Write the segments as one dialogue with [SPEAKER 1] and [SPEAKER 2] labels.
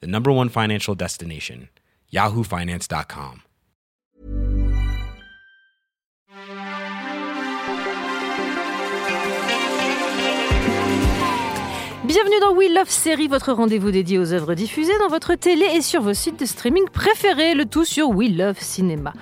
[SPEAKER 1] the number one financial destination, yahoofinance.com.
[SPEAKER 2] Bienvenue dans We Love Série, votre rendez-vous dédié aux œuvres diffusées dans votre télé et sur vos sites de streaming préférés, le tout sur We Love Cinéma.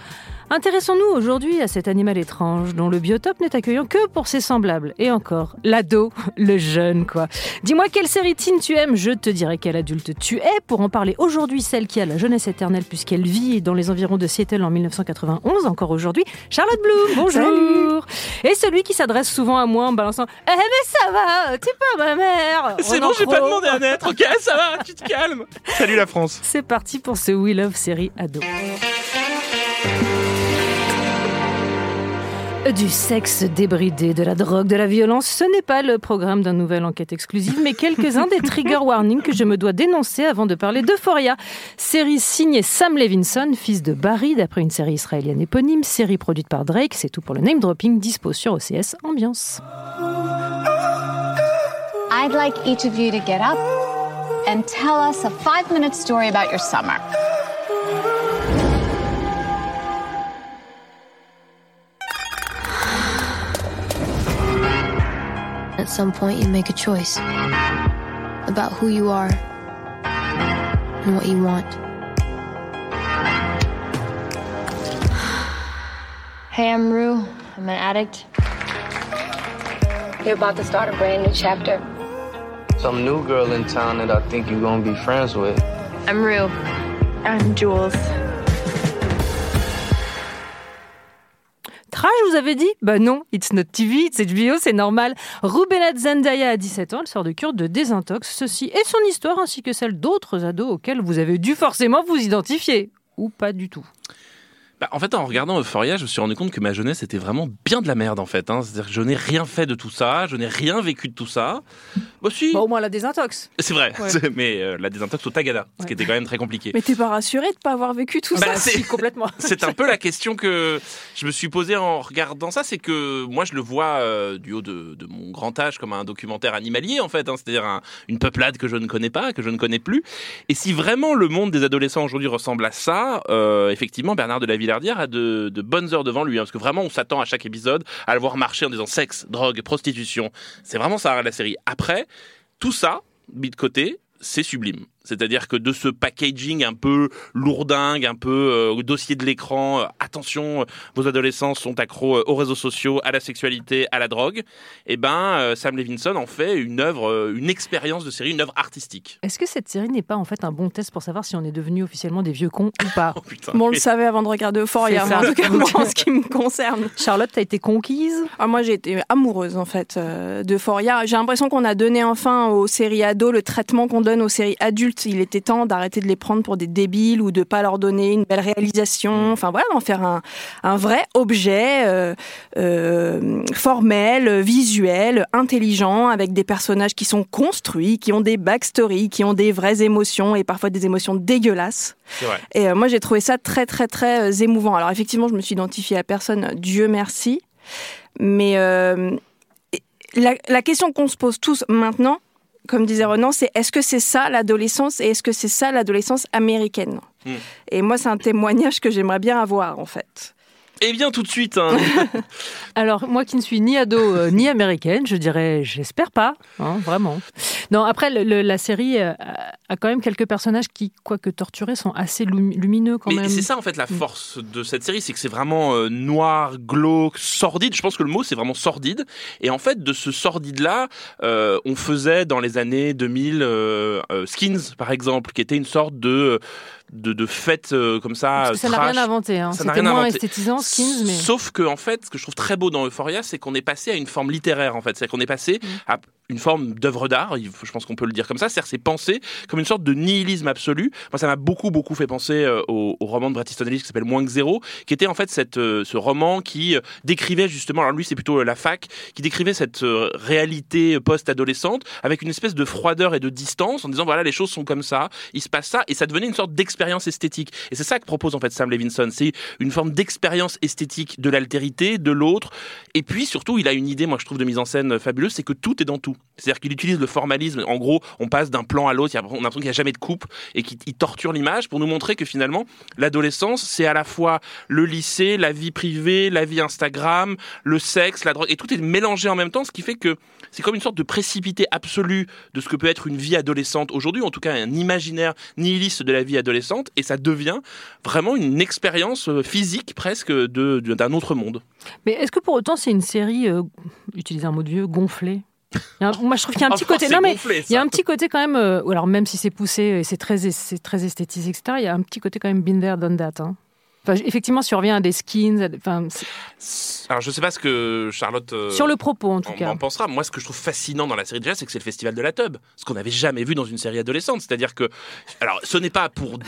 [SPEAKER 2] Intéressons-nous aujourd'hui à cet animal étrange dont le biotope n'est accueillant que pour ses semblables. Et encore, l'ado, le jeune quoi. Dis-moi quelle série teen tu aimes, je te dirai quel adulte tu es. Pour en parler aujourd'hui, celle qui a la jeunesse éternelle puisqu'elle vit dans les environs de Seattle en 1991, encore aujourd'hui, Charlotte Bloom, bonjour Et celui qui s'adresse souvent à moi en balançant « Eh mais ça va, t'es pas ma mère !»
[SPEAKER 3] C'est bon, j'ai pas demandé à naître, ok, ça va, tu te calmes Salut la France
[SPEAKER 2] C'est parti pour ce We Love série ado. Du sexe débridé, de la drogue, de la violence, ce n'est pas le programme d'un nouvel enquête exclusive, mais quelques-uns des trigger warnings que je me dois dénoncer avant de parler d'Euphoria. Série signée Sam Levinson, fils de Barry, d'après une série israélienne éponyme, série produite par Drake, c'est tout pour le name dropping, dispo sur OCS Ambiance.
[SPEAKER 4] I'd like each of you to get up and tell us a five minute story about your summer.
[SPEAKER 5] At some point, you make a choice about who you are and what you want.
[SPEAKER 6] Hey, I'm Rue. I'm an addict. You're about to start a brand new chapter.
[SPEAKER 7] Some new girl in town that I think you're gonna be friends with.
[SPEAKER 6] I'm Rue. I'm Jules.
[SPEAKER 2] Vous avez dit Bah non, it's not TV, it's HBO, c'est normal. Rubenat Zendaya a 17 ans, elle sort de cure de désintox. Ceci est son histoire ainsi que celle d'autres ados auxquels vous avez dû forcément vous identifier. Ou pas du tout.
[SPEAKER 3] Bah, en fait, en regardant Euphoria, je me suis rendu compte que ma jeunesse était vraiment bien de la merde, en fait. Hein. C'est-à-dire que je n'ai rien fait de tout ça, je n'ai rien vécu de tout ça. Bah, si.
[SPEAKER 2] Bah, au moins la désintox.
[SPEAKER 3] C'est vrai,
[SPEAKER 2] Ouais.
[SPEAKER 3] mais euh, la désintox au Tagada, ce qui était quand même très compliqué.
[SPEAKER 8] Mais t'es pas rassuré de pas avoir vécu tout
[SPEAKER 3] Bah,
[SPEAKER 8] ça?
[SPEAKER 3] c'est-
[SPEAKER 2] Si, complètement.
[SPEAKER 3] C'est un peu la question que je me suis posée en regardant ça, c'est que moi je le vois euh, du haut de, de mon grand âge comme un documentaire animalier en fait, hein, c'est-à-dire un- une peuplade que je ne connais pas, que je ne connais plus. Et si vraiment le monde des adolescents aujourd'hui ressemble à ça, euh, effectivement Bernard de la Villardière a de, de bonnes heures devant lui, hein, parce que vraiment on s'attend à chaque épisode à le voir marcher en disant sexe, drogue, prostitution. C'est vraiment ça la série. Après, tout ça, mis de côté, c'est sublime. C'est-à-dire que de ce packaging un peu lourdingue, un peu euh, dossier de l'écran, euh, attention, euh, vos adolescents sont accros euh, aux réseaux sociaux, à la sexualité, à la drogue, et ben euh, Sam Levinson en fait une œuvre, euh, une expérience de série, une œuvre artistique.
[SPEAKER 2] Est-ce que cette série n'est pas en fait un bon test pour savoir si on est devenu officiellement des vieux cons ou pas?
[SPEAKER 3] Oh putain.
[SPEAKER 8] Bon, on le savait avant de regarder Euphoria, en tout cas, moi, en ce qui me concerne.
[SPEAKER 2] Charlotte, t'as été conquise?
[SPEAKER 8] Ah, moi, j'ai été amoureuse, en fait, euh, d'Euphoria. J'ai l'impression qu'on a donné enfin aux séries ados le traitement qu'on donne aux séries adultes. Il était temps d'arrêter de les prendre pour des débiles ou de pas leur donner une belle réalisation. Enfin, voilà, d'en faire un, un vrai objet euh, euh, formel, visuel, intelligent, avec des personnages qui sont construits, qui ont des backstories, qui ont des vraies émotions et parfois des émotions dégueulasses.
[SPEAKER 3] Vrai.
[SPEAKER 8] Et euh, moi, j'ai trouvé ça très, très, très émouvant. Alors, effectivement, je me suis identifiée à personne, Dieu merci. Mais la, la question qu'on se pose tous maintenant, comme disait Renan, c'est est-ce que c'est ça l'adolescence et est-ce que c'est ça l'adolescence américaine?
[SPEAKER 3] Hmm.
[SPEAKER 8] Et moi, c'est un témoignage que j'aimerais bien avoir, en fait.
[SPEAKER 3] Eh bien tout de suite, hein.
[SPEAKER 2] Alors, moi qui ne suis ni ado euh, ni américaine, je dirais, j'espère pas, hein, vraiment. Non, après, le- la série euh, a quand même quelques personnages qui, quoique torturés, sont assez lumi- lumineux quand
[SPEAKER 3] Mais
[SPEAKER 2] même.
[SPEAKER 3] c'est ça en fait la force de cette série, c'est que c'est vraiment euh, noir, glauque, sordide. Je pense que le mot c'est vraiment sordide. Et en fait, de ce sordide-là, on faisait dans les années 2000 euh, euh, Skins par exemple, qui était une sorte de de, de fêtes euh, comme ça.
[SPEAKER 2] Parce que ça n'a rien inventé. Hein.
[SPEAKER 3] Ça n'a rien
[SPEAKER 2] moins
[SPEAKER 3] inventé.
[SPEAKER 2] esthétisant, Skins, mais.
[SPEAKER 3] Sauf que en fait, ce que je trouve très beau dans Euphoria, c'est qu'on est passé à une forme littéraire en fait, c'est qu'on est passé
[SPEAKER 2] Mm.
[SPEAKER 3] à une forme d'œuvre d'art. Je pense qu'on peut le dire comme ça. C'est-à-dire, c'est pensé comme une sorte de nihilisme absolu. Moi, ça m'a beaucoup beaucoup fait penser euh, au, au roman de Bret Easton Ellis qui s'appelle Moins que zéro, qui était en fait cette, euh, ce roman qui décrivait justement. Alors lui, c'est plutôt la fac qui décrivait cette réalité post-adolescente avec une espèce de froideur et de distance en disant voilà les choses sont comme ça, il se passe ça et ça devenait une sorte d'expérience esthétique. Et c'est ça que propose en fait Sam Levinson, c'est une forme d'expérience esthétique de l'altérité, de l'autre. Et puis surtout, il a une idée, moi je trouve de mise en scène fabuleuse, c'est que tout est dans tout. C'est-à-dire qu'il utilise le formalisme. En gros, on passe d'un plan à l'autre, on a l'impression qu'il n'y a jamais de coupe et qu'il il torture l'image pour nous montrer que finalement l'adolescence, c'est à la fois le lycée, la vie privée, la vie Instagram, le sexe, la drogue, et tout est mélangé en même temps, ce qui fait que c'est comme une sorte de précipité absolu de ce que peut être une vie adolescente aujourd'hui, en tout cas un imaginaire nihiliste de la vie adolescente, et ça devient vraiment une expérience euh, physique presque de- d'un autre monde.
[SPEAKER 2] Mais est-ce que pour autant c'est une série, euh, utiliser un mot de vieux, gonflée? Un- Moi je trouve qu'il y a un petit côté. Non mais
[SPEAKER 3] gonflé,
[SPEAKER 2] il y a un petit côté quand même. euh, alors même si c'est poussé et c'est très, c'est très esthétisé, etc. Il y a un petit côté quand même been there, done that. hein. Enfin, effectivement, si on revient à des skins, à des- enfin, c'est-
[SPEAKER 3] Alors je sais pas ce que Charlotte euh,
[SPEAKER 2] sur le propos en tout
[SPEAKER 3] en,
[SPEAKER 2] cas.
[SPEAKER 3] en pensera. Moi, ce que je trouve fascinant dans la série déjà, c'est que c'est le festival de la tub, ce qu'on n'avait jamais vu dans une série adolescente. C'est-à-dire que, alors, ce n'est pas pour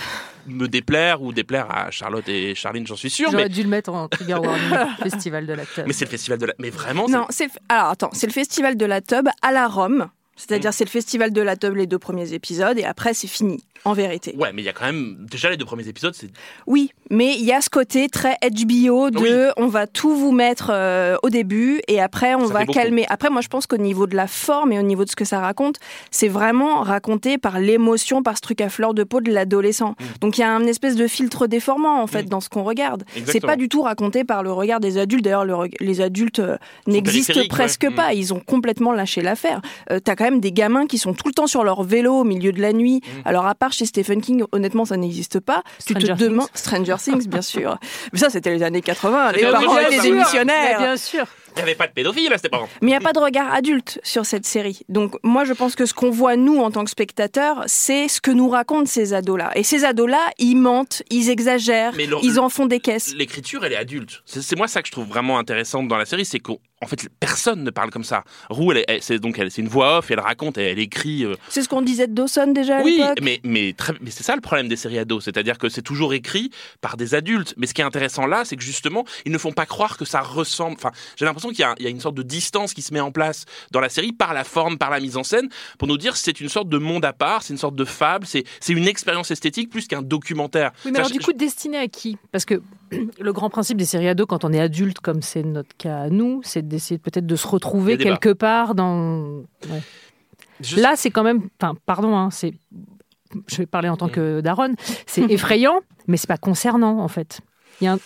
[SPEAKER 3] me déplaire ou déplaire à Charlotte et Charline, j'en suis sûr,
[SPEAKER 2] J'aurais
[SPEAKER 3] mais,
[SPEAKER 2] dû le mettre en trigger warning, festival de la table.
[SPEAKER 3] mais c'est le festival de la. Mais vraiment,
[SPEAKER 8] Non, c'est alors attends, c'est le festival de la tub à la Rome. C'est-à-dire c'est le festival de la tub les deux premiers épisodes et après c'est fini en vérité.
[SPEAKER 3] Ouais, mais il y a quand même déjà les deux premiers épisodes, c'est
[SPEAKER 8] Oui, mais il y a ce côté très HBO de
[SPEAKER 3] Oui.
[SPEAKER 8] on va tout vous mettre euh, au début et après on
[SPEAKER 3] Ça
[SPEAKER 8] va calmer. Après moi je pense qu'au niveau de la forme et au niveau de ce que ça raconte, c'est vraiment raconté par l'émotion, par ce truc à fleur de peau de l'adolescent. Donc il y a un espèce de filtre déformant en fait
[SPEAKER 3] Mm.
[SPEAKER 8] dans ce qu'on regarde. C'est pas du tout raconté par le regard des adultes. D'ailleurs le reg- les adultes euh, n'existent presque
[SPEAKER 3] ouais. Mm.
[SPEAKER 8] pas. Ils ont complètement lâché l'affaire. Euh, quand même des gamins qui sont tout le temps sur leur vélo au milieu de la nuit.
[SPEAKER 3] Mm.
[SPEAKER 8] Alors à part chez Stephen King, honnêtement ça n'existe pas. tu
[SPEAKER 2] Stranger
[SPEAKER 8] te demandes Stranger Things bien sûr. Mais ça c'était les années 80. Les
[SPEAKER 3] Bien
[SPEAKER 8] parents étaient
[SPEAKER 3] bien
[SPEAKER 8] des missionnaires.
[SPEAKER 2] Mais bien sûr.
[SPEAKER 3] il n'y avait pas de pédophile à cette époque.
[SPEAKER 8] Mais il n'y a pas de regard adulte sur cette série. Donc moi, je pense que ce qu'on voit, nous, en tant que spectateurs, c'est ce que nous racontent ces ados-là. Et ces ados-là, ils mentent, ils exagèrent,
[SPEAKER 3] Mais le-
[SPEAKER 8] ils en font des caisses.
[SPEAKER 3] L'écriture, elle est adulte. C'est moi ça que je trouve vraiment intéressant dans la série, c'est qu'en en fait personne ne parle comme ça. Roux, elle, est- elle- c'est donc elle- c'est une voix off, elle raconte, elle, elle écrit. euh,
[SPEAKER 8] C'est ce qu'on disait de Dawson déjà à
[SPEAKER 3] Oui, mais, mais, c'est ça le problème des séries ados, c'est-à-dire que c'est toujours écrit par des adultes. Mais ce qui est intéressant là, c'est que justement, ils ne font pas croire que ça ressemble. Enfin, j'ai l'impression qu'il y, a un- il y a une sorte de distance qui se met en place dans la série par la forme, par la mise en scène, pour nous dire c'est une sorte de monde à part, c'est une sorte de fable, c'est c'est une expérience esthétique plus qu'un documentaire.
[SPEAKER 2] Oui, mais alors du coup, destiné à qui? Parce que le grand principe des séries ados, quand on est adulte, comme c'est notre cas à nous, c'est d'essayer peut-être de se retrouver quelque part dans. Ouais. Là, c'est quand même. Enfin, pardon, hein, c'est. Je vais parler en tant que daronne. C'est effrayant, mais c'est pas concernant en fait. Il y a un-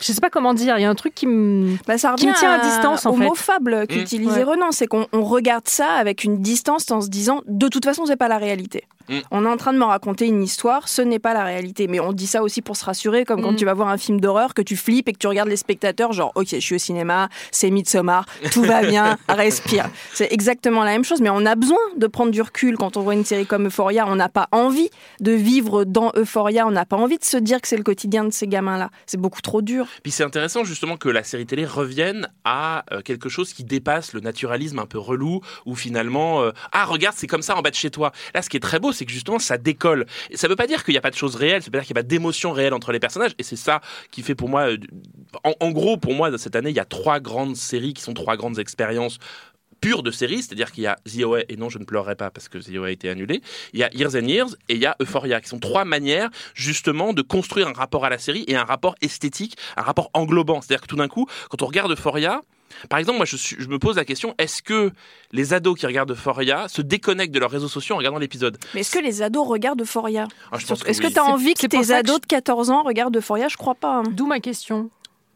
[SPEAKER 2] je, je sais pas comment dire. Il y a un truc qui me.
[SPEAKER 8] Bah, ça
[SPEAKER 2] Qui me tient à distance, en
[SPEAKER 8] au
[SPEAKER 2] fait.
[SPEAKER 8] mot fable
[SPEAKER 3] Mmh.
[SPEAKER 8] qu'utilisait. Renan. C'est qu'on on regarde ça avec une distance en se disant de toute façon, c'est pas la réalité.
[SPEAKER 3] Mmh.
[SPEAKER 8] On est en train de me raconter une histoire, ce n'est pas la réalité. Mais on dit ça aussi pour se rassurer, comme quand
[SPEAKER 2] Mmh.
[SPEAKER 8] tu vas voir un film d'horreur, que tu flippes et que tu regardes les spectateurs, genre, ok, je suis au cinéma, c'est Midsommar, tout va bien, respire. C'est exactement la même chose, mais on a besoin de prendre du recul quand on voit une série comme Euphoria. On n'a pas envie de vivre dans Euphoria, on n'a pas envie de se dire que c'est le quotidien de ces gamins-là. C'est beaucoup trop dur.
[SPEAKER 3] Puis c'est intéressant justement que la série télé revienne à euh, quelque chose qui dépasse le naturalisme un peu relou, où finalement, euh, ah regarde, c'est comme ça en bas de chez toi. Là, ce qui est très beau, c'est que justement, ça décolle. Ça veut pas dire qu'il n'y a pas de choses réelles, ça veut pas dire qu'il n'y a pas d'émotions réelles entre les personnages, et c'est ça qui fait pour moi, euh, en, en gros, pour moi, cette année, il y a trois grandes séries qui sont trois grandes expériences pures de séries, c'est-à-dire qu'il y a The OA, et non, je ne pleurerai pas parce que The OA a été annulé, il y a Years and Years et il y a Euphoria, qui sont trois manières justement de construire un rapport à la série et un rapport esthétique, un rapport englobant. C'est-à-dire que tout d'un coup, quand on regarde Euphoria, par exemple, moi je, suis- je me pose la question, est-ce que les ados qui regardent Euphoria se déconnectent de leurs réseaux sociaux en regardant l'épisode?
[SPEAKER 8] Mais est-ce que les ados regardent Euphoria?
[SPEAKER 3] Ah,
[SPEAKER 8] Est-ce que
[SPEAKER 3] oui.
[SPEAKER 8] tu as envie que tes ados
[SPEAKER 2] je-
[SPEAKER 8] de 14 ans regardent Euphoria? Je crois pas. hein.
[SPEAKER 2] D'où ma question.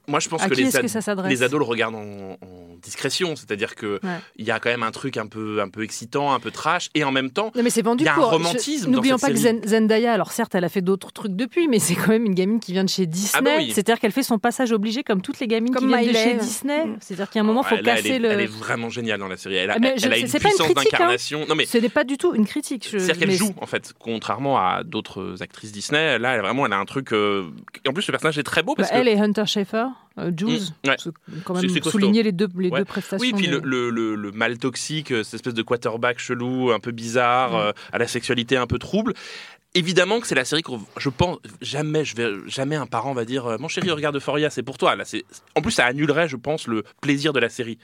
[SPEAKER 3] Moi, je pense
[SPEAKER 2] À
[SPEAKER 3] que les, ad-
[SPEAKER 2] que
[SPEAKER 3] les ados le regardent en, en discrétion, c'est-à-dire que
[SPEAKER 2] Ouais.
[SPEAKER 3] il y a quand même un truc un peu, un peu excitant, un peu trash, et en même temps,
[SPEAKER 2] Non, mais c'est vendu
[SPEAKER 3] Il y a un
[SPEAKER 2] pour.
[SPEAKER 3] romantisme
[SPEAKER 2] je-
[SPEAKER 3] dans
[SPEAKER 2] N'oublions pas que
[SPEAKER 3] série.
[SPEAKER 2] Zen- Zendaya, alors certes, elle a fait d'autres trucs depuis, mais c'est quand même une gamine qui vient de chez Disney.
[SPEAKER 3] Ah bah oui.
[SPEAKER 2] C'est-à-dire qu'elle fait son passage obligé comme toutes les gamines
[SPEAKER 8] Comme
[SPEAKER 2] qui viennent de chez Disney.
[SPEAKER 8] Mm.
[SPEAKER 2] C'est-à-dire qu'il y a un moment, il faut
[SPEAKER 3] elle, elle
[SPEAKER 2] casser
[SPEAKER 3] est,
[SPEAKER 2] le.
[SPEAKER 3] elle est vraiment géniale dans la série. Elle a,
[SPEAKER 2] Ah, mais je-
[SPEAKER 3] elle a une puissance
[SPEAKER 2] hein.
[SPEAKER 3] d'incarnation. Non mais
[SPEAKER 2] Ce n'est pas du tout une critique. je-
[SPEAKER 3] C'est-à-dire qu'elle joue, en fait, contrairement à d'autres actrices Disney. Là, elle, vraiment, elle a un truc. euh, En plus, le personnage est très beau
[SPEAKER 2] Bah,
[SPEAKER 3] parce
[SPEAKER 2] elle
[SPEAKER 3] que.
[SPEAKER 2] et Hunter Schaeffer, euh, Jules,
[SPEAKER 3] Mm, ouais.
[SPEAKER 2] quand même souligner les deux, les
[SPEAKER 3] Ouais.
[SPEAKER 2] deux prestations.
[SPEAKER 3] Oui, puis le, le, le, le mal toxique, euh, cette espèce de quarterback chelou, un peu bizarre,
[SPEAKER 2] Mm.
[SPEAKER 3] euh, à la sexualité un peu trouble. Évidemment que c'est la série qu'on, je pense, jamais, je vais, jamais un parent va dire, mon chéri, regarde Euphoria, c'est pour toi. Là, c'est, en plus, ça annulerait, je pense, le plaisir de la série.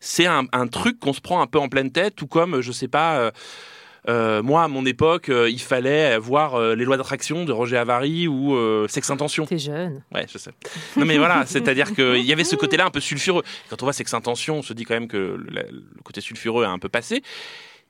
[SPEAKER 3] C'est un, un truc qu'on se prend un peu en pleine tête, tout comme, je sais pas. Euh, moi, à mon époque, euh, il fallait voir euh, les lois d'attraction de Roger Avary ou Sex Intention.
[SPEAKER 2] T'es jeune.
[SPEAKER 3] Ouais, je sais. Non, mais voilà, c'est-à-dire qu'il y avait ce côté-là un peu sulfureux. Quand on voit Sex Intention, on se dit quand même que le, le côté sulfureux a un peu passé.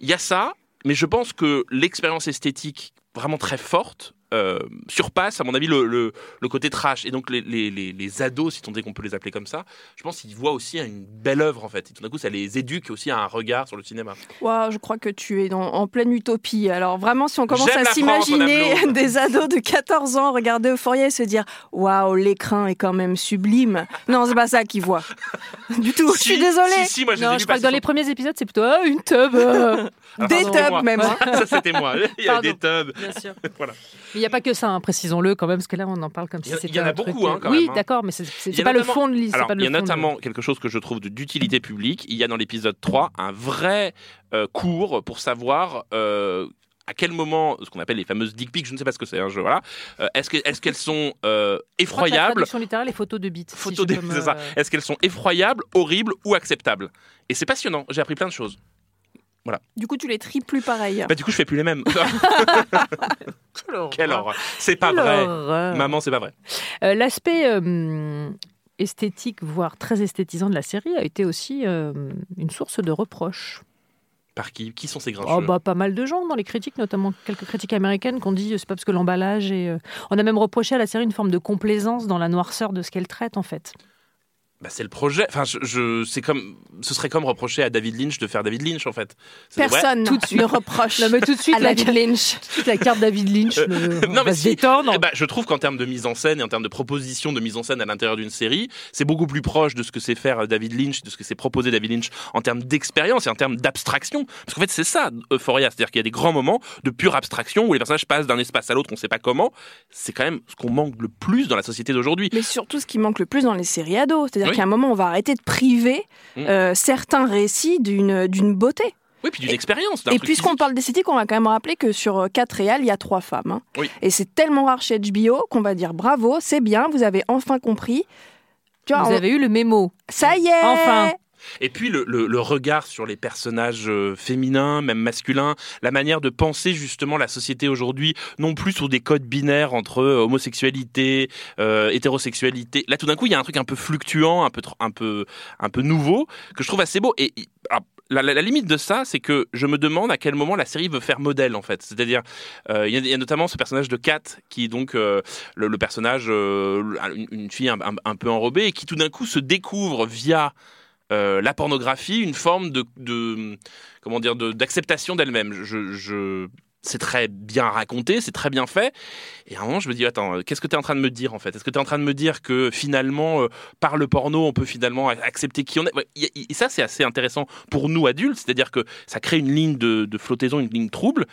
[SPEAKER 3] Il y a ça, mais je pense que l'expérience esthétique vraiment très forte euh, surpasse, à mon avis, le, le, le côté trash. Et donc, les, les, les, les ados, si tant est qu'on peut les appeler comme ça, je pense qu'ils voient aussi une belle œuvre, en fait. Et tout d'un coup, ça les éduque aussi à un regard sur le cinéma.
[SPEAKER 8] Waouh, je crois que tu es dans- en pleine utopie. Alors vraiment, si on commence
[SPEAKER 3] J'aime
[SPEAKER 8] à s'imaginer des ados de 14 ans regarder Euphoria et se dire waouh, l'écran est quand même sublime. Non, c'est pas ça qu'ils voient. Du tout. je suis désolée.
[SPEAKER 3] Si, si, moi, je
[SPEAKER 2] Non, je crois que dans
[SPEAKER 3] sur-
[SPEAKER 2] les premiers épisodes, c'est plutôt ah, une tub. euh.
[SPEAKER 3] Ah,
[SPEAKER 8] Des
[SPEAKER 3] pardon,
[SPEAKER 8] tubs
[SPEAKER 3] moi.
[SPEAKER 8] même.
[SPEAKER 3] Ça, c'était moi. Il y a
[SPEAKER 2] Pardon.
[SPEAKER 3] des tubs.
[SPEAKER 2] Bien sûr.
[SPEAKER 3] Voilà.
[SPEAKER 2] Il n'y a pas que ça, hein, précisons-le quand même, parce que là, on en parle comme
[SPEAKER 3] Il
[SPEAKER 2] si c'était
[SPEAKER 3] il y en a beaucoup, hein,
[SPEAKER 2] euh,
[SPEAKER 3] quand
[SPEAKER 2] Oui,
[SPEAKER 3] hein.
[SPEAKER 2] d'accord, mais c'est
[SPEAKER 3] Il
[SPEAKER 2] pas le fond de l'histoire.
[SPEAKER 3] Il y a notamment quelque chose que je trouve d'utilité publique. Il y a dans l'épisode 3 un vrai euh, cours pour savoir euh, à quel moment, ce qu'on appelle les fameuses dick pics, je ne sais pas ce que c'est, hein, voilà. Euh, est-ce que- est-ce qu'elles sont euh, effroyables
[SPEAKER 2] traduction littérale est photo de bite. si
[SPEAKER 3] Photos
[SPEAKER 2] je
[SPEAKER 3] de- c'est ça. Est-ce qu'elles sont effroyables, horribles ou acceptables? Et c'est passionnant. J'ai appris plein de choses.
[SPEAKER 8] Du coup, tu les tries plus pareil.
[SPEAKER 3] Bah, du coup, je fais plus les mêmes.
[SPEAKER 2] Quelle horreur.
[SPEAKER 3] C'est pas
[SPEAKER 2] Quelle
[SPEAKER 3] vrai.
[SPEAKER 2] horreur.
[SPEAKER 3] Maman, c'est pas vrai.
[SPEAKER 2] Euh, L'aspect euh, esthétique, voire très esthétisant de la série, a été aussi euh, une source de reproches.
[SPEAKER 3] Par qui? Qui sont ces grincheux?
[SPEAKER 2] Oh, bah, pas mal de gens dans les critiques, notamment quelques critiques américaines, qui ont dit c'est pas parce que l'emballage est. On a même reproché à la série une forme de complaisance dans la noirceur de ce qu'elle traite, en fait.
[SPEAKER 3] Bah, c'est le projet. Enfin, je, je- c'est comme, ce serait comme reprocher à David Lynch de faire David Lynch en fait.
[SPEAKER 8] Personne
[SPEAKER 2] tout de suite.
[SPEAKER 8] ne reproche
[SPEAKER 2] Non, mais tout de suite,
[SPEAKER 8] à
[SPEAKER 2] la,
[SPEAKER 8] David Lynch.
[SPEAKER 2] tout de suite, la carte David Lynch
[SPEAKER 3] Euh,
[SPEAKER 2] le-
[SPEAKER 3] non,
[SPEAKER 2] on
[SPEAKER 3] mais si.
[SPEAKER 2] détendre.
[SPEAKER 3] Eh ben, je trouve qu'en termes de mise en scène et en termes de proposition de mise en scène à l'intérieur d'une série, c'est beaucoup plus proche de ce que c'est faire euh, David Lynch, de ce que c'est proposer David Lynch en termes d'expérience et en termes d'abstraction. Parce qu'en fait, c'est ça, Euphoria. C'est-à-dire qu'il y a des grands moments de pure abstraction où les personnages passent d'un espace à l'autre, on ne sait pas comment. C'est quand même ce qu'on manque le plus dans la société d'aujourd'hui.
[SPEAKER 8] Mais surtout, ce qui manque le plus dans les séries ados. C'est-à-dire
[SPEAKER 3] Oui.
[SPEAKER 8] qu'à un moment, on va arrêter de priver
[SPEAKER 3] Mm.
[SPEAKER 8] euh, certains récits d'une d'une beauté.
[SPEAKER 3] Oui, puis d'une expérience.
[SPEAKER 8] Et puisqu'on parle d'esthétique, on va quand même rappeler que sur euh, quatre réals, il y a trois femmes. hein.
[SPEAKER 3] Oui.
[SPEAKER 8] Et c'est tellement rare chez HBO qu'on va dire bravo, c'est bien, vous avez enfin compris. Tu vois,
[SPEAKER 2] Vous
[SPEAKER 8] on-
[SPEAKER 2] avez eu le mémo.
[SPEAKER 8] Ça y est
[SPEAKER 2] Enfin.
[SPEAKER 3] Et puis le, regard sur les personnages euh, féminins, même masculins, la manière de penser justement la société aujourd'hui, non plus sur des codes binaires entre euh, homosexualité, euh, hétérosexualité. Là, tout d'un coup, il y a un truc un peu fluctuant, un peu, nouveau, que je trouve assez beau. Et alors, la, limite de ça, c'est que je me demande à quel moment la série veut faire modèle, en fait. C'est-à-dire, il y, a- notamment ce personnage de Kat, qui est donc le, personnage, une, fille un- un peu enrobée, et qui tout d'un coup se découvre via euh, la pornographie une forme de, comment dire d'acceptation d'elle-même. Je, c'est très bien raconté, c'est très bien fait. Et à un moment, je me dis attends, qu'est-ce que tu es en train de me dire en fait? Est-ce que tu es en train de me dire que finalement, euh, par le porno, on peut finalement accepter qui on est? Et ça, c'est assez intéressant pour nous adultes, c'est-à-dire que ça crée une ligne de, de flottaison, une ligne trouble.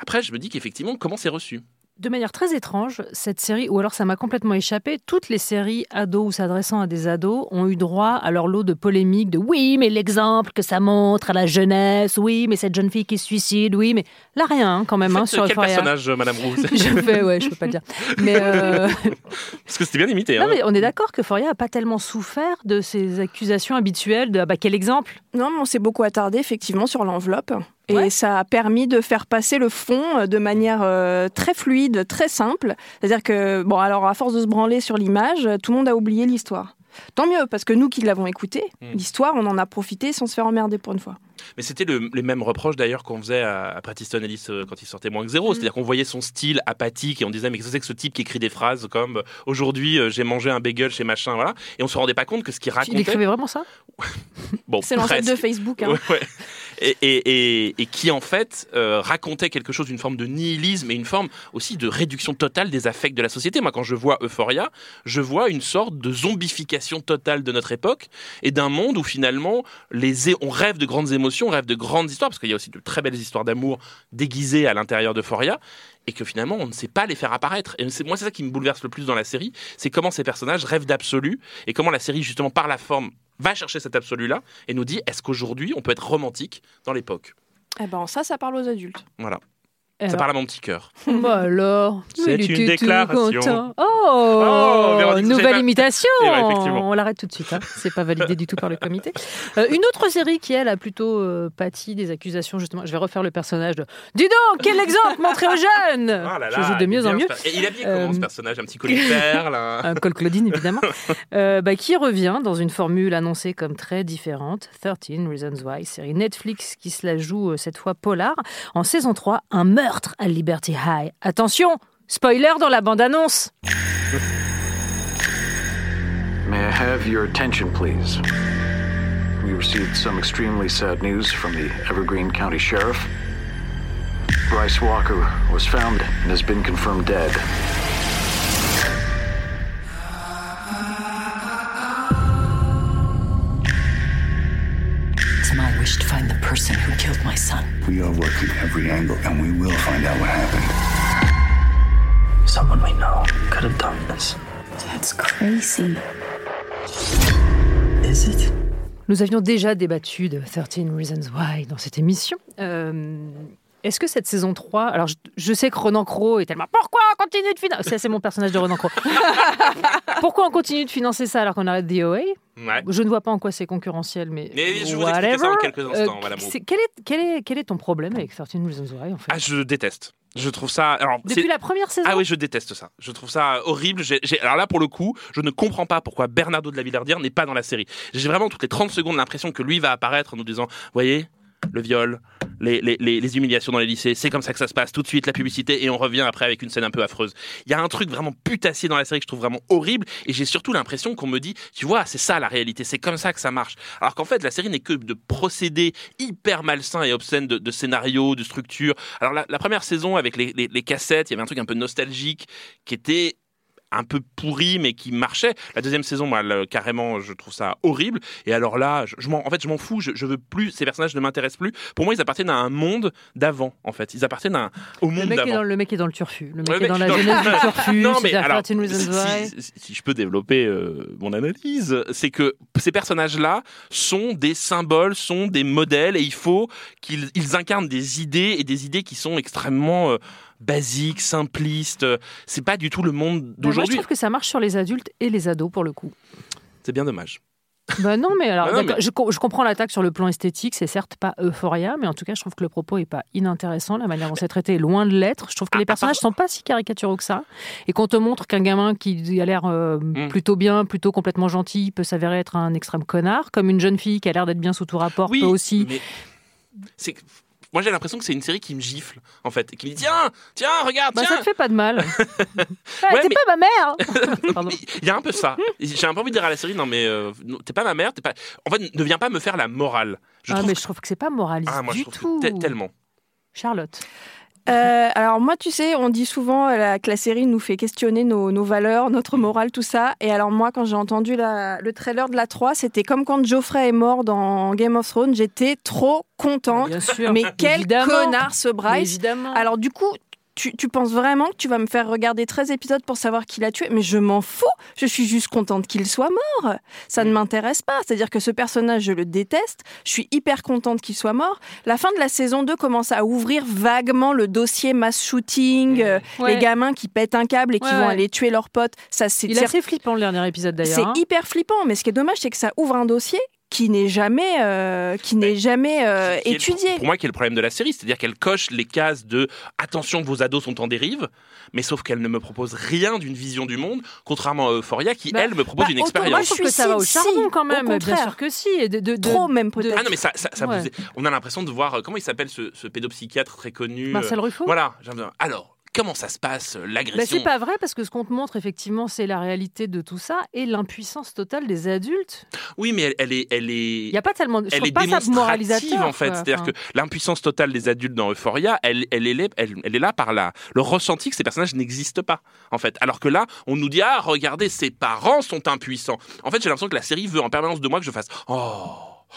[SPEAKER 3] Après, je me dis qu'effectivement, comment c'est reçu?
[SPEAKER 2] De manière très étrange, cette série, ou alors ça m'a complètement échappé, toutes les séries ados ou s'adressant à des ados ont eu droit à leur lot de polémiques de oui, mais l'exemple que ça montre à la jeunesse, oui, mais cette jeune fille qui se suicide, oui, mais là rien hein, quand même hein, sur
[SPEAKER 3] Quel
[SPEAKER 2] Euphoria.
[SPEAKER 3] personnage, euh, Madame Roux
[SPEAKER 2] Je fais, ouais, je peux pas le dire. Mais, euh,
[SPEAKER 3] Parce que c'était bien imité.
[SPEAKER 2] non,
[SPEAKER 3] hein.
[SPEAKER 2] mais on est d'accord que Foria a pas tellement souffert de ces accusations habituelles de ah bah quel exemple?
[SPEAKER 8] Non, mais on s'est beaucoup attardé effectivement sur l'enveloppe. Et
[SPEAKER 2] Ouais.
[SPEAKER 8] ça a permis de faire passer le fond euh, de manière euh, très fluide, très simple. C'est-à-dire que, bon, alors à force de se branler sur l'image, euh, tout le monde a oublié l'histoire. Tant mieux, parce que nous qui l'avons écouté,
[SPEAKER 3] Mm.
[SPEAKER 8] l'histoire, on en a profité sans se faire emmerder pour une fois.
[SPEAKER 3] Mais c'était le- les mêmes reproches d'ailleurs qu'on faisait à, à Pat Easton Ellis euh, quand il sortait moins que zéro. C'est-à-dire qu'on voyait son style apathique et on disait mais qu'est-ce que c'est que ce type qui écrit des phrases comme aujourd'hui euh, j'ai mangé un bagel chez machin, voilà. Et on se rendait pas compte que ce qu'il
[SPEAKER 2] Il
[SPEAKER 3] racontait.
[SPEAKER 2] écrivait vraiment ça?
[SPEAKER 3] Bon,
[SPEAKER 8] C'est l'ancêtre de. Facebook. hein.
[SPEAKER 3] Ouais, ouais. Et, qui en fait euh, racontait quelque chose d'une forme de nihilisme et une forme aussi de réduction totale des affects de la société. Moi, quand je vois Euphoria, je vois une sorte de zombification totale de notre époque et d'un monde où finalement on rêve de grandes émotions, on rêve de grandes histoires, parce qu'il y a aussi de très belles histoires d'amour déguisées à l'intérieur d'Euphoria et que finalement on ne sait pas les faire apparaître. Et c'est moi c'est ça qui me bouleverse le plus dans la série, c'est comment ces personnages rêvent d'absolu et comment la série justement par la forme va chercher cet absolu là et nous dit est-ce qu'aujourd'hui on peut être romantique dans l'époque?
[SPEAKER 8] Eh ben, ça, ça parle aux adultes.
[SPEAKER 3] Voilà, Ça parle à mon petit cœur.
[SPEAKER 2] Bah alors
[SPEAKER 3] C'est une déclaration.
[SPEAKER 2] Oh,
[SPEAKER 3] Oh,
[SPEAKER 2] Nouvelle imitation
[SPEAKER 3] Eh effectivement.
[SPEAKER 2] On l'arrête tout de suite, hein. c'est pas validé du tout par le comité. Euh, une autre série qui, elle, a plutôt euh, pâti des accusations, justement, je vais refaire le personnage de « Dis donc, quel exemple montré aux jeunes
[SPEAKER 3] là
[SPEAKER 2] Je joue de mieux en mieux.
[SPEAKER 3] Et il a bien comment
[SPEAKER 2] Euh,
[SPEAKER 3] ce personnage, un petit perles. un-
[SPEAKER 2] un col Claudine évidemment, euh, bah, qui revient dans une formule annoncée comme très différente, 13 Reasons Why, série Netflix qui se la joue euh, cette fois polar, en saison 3, un meurtre à Liberty High. Attention, spoiler dans la bande-annonce
[SPEAKER 9] May I have your attention, please? We received some extremely sad news from the Evergreen County Sheriff. Bryce Walker was found and has been confirmed dead.
[SPEAKER 10] Wish to find the person who killed my son.
[SPEAKER 11] We are working every angle, and we will find out what happened.
[SPEAKER 7] Someone we know could have done this.
[SPEAKER 10] That's crazy.
[SPEAKER 7] Is it?
[SPEAKER 2] Nous avions déjà débattu de 13 Reasons Why dans cette émission. Euh, Est-ce que cette saison 3, alors je, je sais que Ronan Crowe est tellement pourquoi on continue de financer ça c'est mon personnage de Ronan Crowe. pourquoi on continue de financer ça alors qu'on arrête The OA
[SPEAKER 3] Ouais.
[SPEAKER 2] Je ne vois pas en quoi c'est concurrentiel, mais,
[SPEAKER 3] Mais je vous expliquer ça en quelques instants,
[SPEAKER 2] Euh, c'est- quel, est, quel, est, quel est ton problème avec 13 Reasons Why en fait?
[SPEAKER 3] Ah, je déteste. Je trouve ça. Alors,
[SPEAKER 2] Depuis la première saison?
[SPEAKER 3] Ah oui, je déteste ça. Je trouve ça horrible. Alors là, pour le coup, je ne comprends pas pourquoi Bernardo de la Villardière n'est pas dans la série. J'ai vraiment toutes les 30 secondes l'impression que lui va apparaître en nous disant, voyez, le viol, les, les, les, humiliations dans les lycées, c'est comme ça que ça se passe. Tout de suite, la publicité, et on revient après avec une scène un peu affreuse. Il y a un truc vraiment putassier dans la série que je trouve vraiment horrible, et j'ai surtout l'impression qu'on me dit, tu vois, c'est ça la réalité, c'est comme ça que ça marche. Alors qu'en fait, la série n'est que de procédés hyper malsains et obscènes de, de scénario, de structure. Alors la, la première saison avec les, les cassettes, il y avait un truc un peu nostalgique qui était un peu pourri mais qui marchait. La deuxième saison, moi, le- carrément, je trouve ça horrible. Et alors là, je, je m'en, en fait, je m'en fous. Je, je veux plus. Ces personnages ne m'intéressent plus. Pour moi, ils appartiennent à un monde d'avant. En fait, ils appartiennent à un- au
[SPEAKER 2] le
[SPEAKER 3] monde
[SPEAKER 2] mec, est
[SPEAKER 3] d'avant.
[SPEAKER 2] dans, le mec est dans le turfu. Le mec
[SPEAKER 3] Le
[SPEAKER 2] est
[SPEAKER 3] mec
[SPEAKER 2] dans la
[SPEAKER 3] est dans le-
[SPEAKER 2] jeunesse du turfu.
[SPEAKER 3] Non, mais
[SPEAKER 2] c'est-à-dire
[SPEAKER 3] alors,
[SPEAKER 2] 13 Reasons Why.
[SPEAKER 3] si, si- si je peux développer euh, mon analyse, c'est que ces personnages-là sont des symboles, sont des modèles, et il faut qu'ils ils incarnent des idées et des idées qui sont extrêmement euh, basiques, simplistes. C'est pas du tout le monde
[SPEAKER 2] Bah, moi, je
[SPEAKER 3] d'aujourd'hui.
[SPEAKER 2] trouve que ça marche sur les adultes et les ados pour le coup.
[SPEAKER 3] C'est bien dommage.
[SPEAKER 2] Bah non, mais alors,
[SPEAKER 3] Bah non, mais-
[SPEAKER 2] Je, co- je comprends l'attaque sur le plan esthétique, c'est certes pas Euphoria, mais en tout cas, je trouve que le propos est pas inintéressant, la manière dont c'est traité est loin de l'être. Je trouve que
[SPEAKER 3] Ah,
[SPEAKER 2] les personnages sont pas si caricaturaux que ça, et qu'on te montre qu'un gamin qui a l'air euh,
[SPEAKER 3] Mm.
[SPEAKER 2] plutôt bien, plutôt complètement gentil, peut s'avérer être un extrême connard, comme une jeune fille qui a l'air d'être bien sous tout rapport
[SPEAKER 3] Oui,
[SPEAKER 2] peut aussi.
[SPEAKER 3] mais c'est moi j'ai l'impression que c'est une série qui me gifle en fait, et qui me dit tiens, tiens, regarde,
[SPEAKER 2] Bah,
[SPEAKER 3] tiens.
[SPEAKER 2] ça te fait pas de mal. Ah,
[SPEAKER 3] Ouais,
[SPEAKER 2] T'es
[SPEAKER 3] mais-
[SPEAKER 2] pas ma mère.
[SPEAKER 3] Il y a un peu ça. J'ai un peu envie de dire à la série non mais euh, t'es pas ma mère, t'es pas. En fait, ne viens pas me faire la morale. Je
[SPEAKER 2] Ah,
[SPEAKER 3] trouve
[SPEAKER 2] mais
[SPEAKER 3] que-
[SPEAKER 2] je trouve que c'est pas moraliste
[SPEAKER 3] Ah, moi, je
[SPEAKER 2] du
[SPEAKER 3] trouve que
[SPEAKER 2] tout.
[SPEAKER 3] te- tellement.
[SPEAKER 2] Charlotte.
[SPEAKER 8] Euh, alors moi, tu sais, on dit souvent euh, que la série nous fait questionner nos, nos valeurs, notre morale, tout ça. Et alors moi, quand j'ai entendu la- le trailer de la 3, c'était comme quand Geoffrey est mort dans Game of Thrones. J'étais trop contente.
[SPEAKER 2] Bien sûr.
[SPEAKER 8] Mais quel
[SPEAKER 2] Évidemment.
[SPEAKER 8] connard ce Bryce
[SPEAKER 2] Évidemment.
[SPEAKER 8] Alors du coup, tu, tu penses vraiment que tu vas me faire regarder 13 épisodes pour savoir qui l'a tué? Mais je m'en fous. Je suis juste contente qu'il soit mort. Ça ne m'intéresse pas. C'est-à-dire que ce personnage, je le déteste. Je suis hyper contente qu'il soit mort. La fin de la saison 2 commence à ouvrir vaguement le dossier mass shooting, euh,
[SPEAKER 2] Ouais.
[SPEAKER 8] les gamins qui pètent un câble et qui
[SPEAKER 2] Ouais,
[SPEAKER 8] vont
[SPEAKER 2] ouais.
[SPEAKER 8] aller tuer leurs potes. Ça, c'est
[SPEAKER 2] Il est assez flippant le dernier épisode d'ailleurs.
[SPEAKER 8] c'est
[SPEAKER 2] hein.
[SPEAKER 8] hyper flippant, mais ce qui est dommage, c'est que ça ouvre un dossier qui n'est jamais, euh, qui n'est jamais euh,
[SPEAKER 3] qui est le-
[SPEAKER 8] étudié.
[SPEAKER 3] Pour moi, qui est le problème de la série, c'est-à-dire qu'elle coche les cases de attention, vos ados sont en dérive, mais sauf qu'elle ne me propose rien d'une vision du monde, contrairement à Euphoria, qui
[SPEAKER 2] Bah,
[SPEAKER 3] elle me propose
[SPEAKER 8] bah,
[SPEAKER 3] une expérience.
[SPEAKER 2] Moi, je trouve que ça va au charbon
[SPEAKER 8] si,
[SPEAKER 2] quand
[SPEAKER 8] au
[SPEAKER 2] même. Bien
[SPEAKER 8] contraire.
[SPEAKER 2] sûr que si. Et de, de- de-
[SPEAKER 8] Trop même peut-être.
[SPEAKER 3] Ah non, mais ça, ça, ça
[SPEAKER 2] Ouais.
[SPEAKER 3] vous est- on a l'impression de voir, euh, comment il s'appelle ce, ce pédopsychiatre très connu euh,
[SPEAKER 2] Marcel Ruffo
[SPEAKER 3] Voilà, alors, comment ça se passe, euh,
[SPEAKER 2] Bah,
[SPEAKER 3] l'agression
[SPEAKER 2] c'est pas vrai parce que ce qu'on te montre effectivement c'est la réalité de tout ça et l'impuissance totale des adultes.
[SPEAKER 3] Oui, mais elle, elle est... Elle
[SPEAKER 2] Il
[SPEAKER 3] est...
[SPEAKER 2] n'y a pas tellement. Je
[SPEAKER 3] Elle est
[SPEAKER 2] pas
[SPEAKER 3] démonstrative en fait, c'est-à-dire que l'impuissance totale des adultes dans Euphoria, elle, elle, est, là- elle, elle est là par la, le ressenti que ces personnages n'existent pas en fait. Alors que là, on nous dit ah regardez, ses parents sont impuissants. En fait, j'ai l'impression que la série veut en permanence de moi que je fasse oh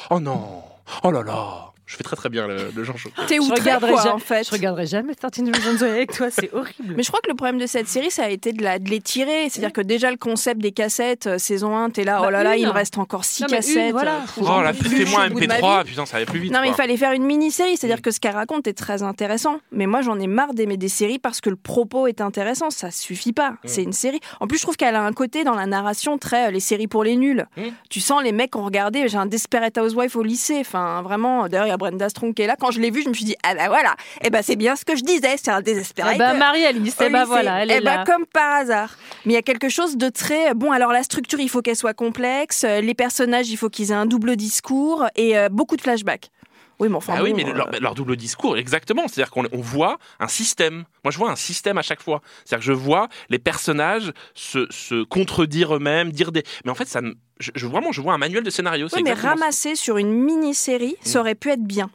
[SPEAKER 3] oh non oh là là. Je fais très très bien le, le Jean Chauvet.
[SPEAKER 8] T'es
[SPEAKER 2] je
[SPEAKER 8] outré
[SPEAKER 2] regarderai,
[SPEAKER 8] quoi,
[SPEAKER 2] ja-
[SPEAKER 8] en fait.
[SPEAKER 2] je regarderai jamais 13 Reasons Why avec toi, c'est horrible.
[SPEAKER 8] Mais je crois que le problème de cette série, ça a été de, la, de les tirer. C'est-à-dire que déjà, le concept des cassettes, euh, saison 1, t'es là,
[SPEAKER 2] Bah,
[SPEAKER 8] oh là là, il me reste encore 6
[SPEAKER 2] Non, mais une,
[SPEAKER 8] cassettes.
[SPEAKER 2] voilà.
[SPEAKER 8] euh,
[SPEAKER 3] Oh là,
[SPEAKER 8] au
[SPEAKER 3] un
[SPEAKER 8] bout de ma
[SPEAKER 3] MP3,
[SPEAKER 8] vie.
[SPEAKER 3] putain, ça allait plus vite.
[SPEAKER 8] Non, mais il fallait faire une mini-série,
[SPEAKER 3] Mm.
[SPEAKER 8] c'est-à-dire que ce qu'elle raconte est très intéressant. Mais moi, j'en ai marre d'aimer des séries parce que le propos est intéressant. Ça suffit pas.
[SPEAKER 3] Mm.
[SPEAKER 8] C'est une série. En plus, je trouve qu'elle a un côté dans la narration très euh, les séries pour les nuls.
[SPEAKER 3] Mm.
[SPEAKER 8] Tu sens les mecs qui ont regardé. J'ai un Desperate Housewife au lycée. Enfin, vraiment. D'ailleurs, a Brenda Strong qui est là. Quand je l'ai vu, je me suis dit, ah bah voilà. Eh ben, c'est bien ce que je disais. C'est un Desperate.
[SPEAKER 2] Eh ben, Marie-Alice, eh
[SPEAKER 8] lycée.
[SPEAKER 2] voilà, elle
[SPEAKER 8] Eh
[SPEAKER 2] est là.
[SPEAKER 8] comme par hasard. Mais il y a quelque chose de très bon. Alors la structure, il faut qu'elle soit complexe. Euh, Les personnages, il faut qu'ils aient un double discours et euh, beaucoup de flashbacks. Oui, mais enfin.
[SPEAKER 3] Ah oui,
[SPEAKER 8] bon,
[SPEAKER 3] mais
[SPEAKER 8] euh,
[SPEAKER 3] leur, leur double discours, exactement. C'est-à-dire qu'on on voit un système. Moi, je vois un système à chaque fois. C'est-à-dire que je vois les personnages se, se contredire eux-mêmes, dire des. Mais en fait, ça, me- je, je- vraiment, je vois un manuel de scénario.
[SPEAKER 8] Oui, mais ramasser sur une mini-série, ça aurait pu être bien.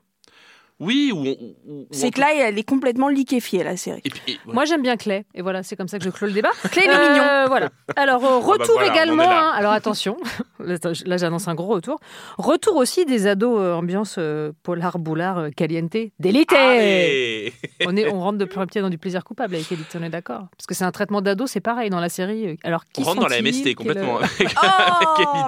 [SPEAKER 3] Oui, ou. ou- ou- ou
[SPEAKER 8] C'est que là, elle est complètement liquéfiée, la série.
[SPEAKER 3] Et puis, et- ouais.
[SPEAKER 2] Moi j'aime bien Clay et voilà c'est comme ça que je clôt le débat.
[SPEAKER 8] Clay, il est
[SPEAKER 2] Euh,
[SPEAKER 8] mignon.
[SPEAKER 2] Voilà. Alors euh, retour
[SPEAKER 3] bah voilà, on
[SPEAKER 2] également. hein. Alors attention, là j'annonce un gros retour. Retour aussi des ados euh, ambiance euh, polar boulard euh, caliente d'élite.
[SPEAKER 3] Allez
[SPEAKER 2] On est on rentre de plein pied dans du plaisir coupable avec Elite, on est d'accord. Parce que c'est un traitement d'ado, c'est pareil dans la série. Alors qui
[SPEAKER 3] On rentre dans la MST
[SPEAKER 2] Quel-
[SPEAKER 3] complètement.
[SPEAKER 8] Oh,
[SPEAKER 3] avec